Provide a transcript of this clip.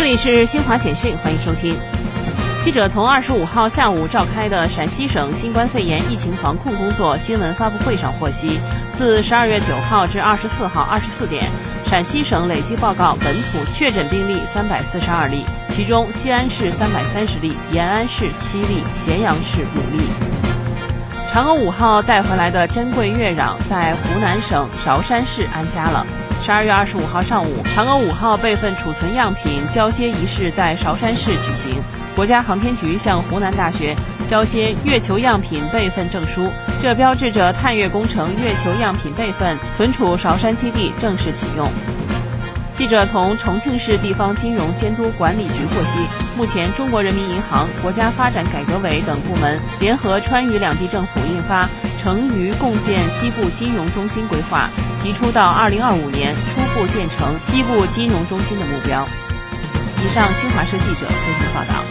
这里是新华简讯，欢迎收听。记者从二十五号下午召开的陕西省新冠肺炎疫情防控工作新闻发布会上获悉，自十二月九号至二十四号二十四点，陕西省累计报告本土确诊病例三百四十二例，其中西安市三百三十例，延安市七例，咸阳市五例。嫦娥五号带回来的珍贵月壤在湖南省韶山市安家了。十二月二十五号上午，嫦娥五号备份储存样品交接仪式在韶山市举行。国家航天局向湖南大学交接月球样品备份证书，这标志着探月工程月球样品备份存储韶山基地正式启用。记者从重庆市地方金融监督管理局获悉，目前中国人民银行、国家发展改革委等部门联合川渝两地政府印发《成渝共建西部金融中心规划》。提出到二零二五年初步建成西部金融中心的目标。以上，新华社记者为您报道。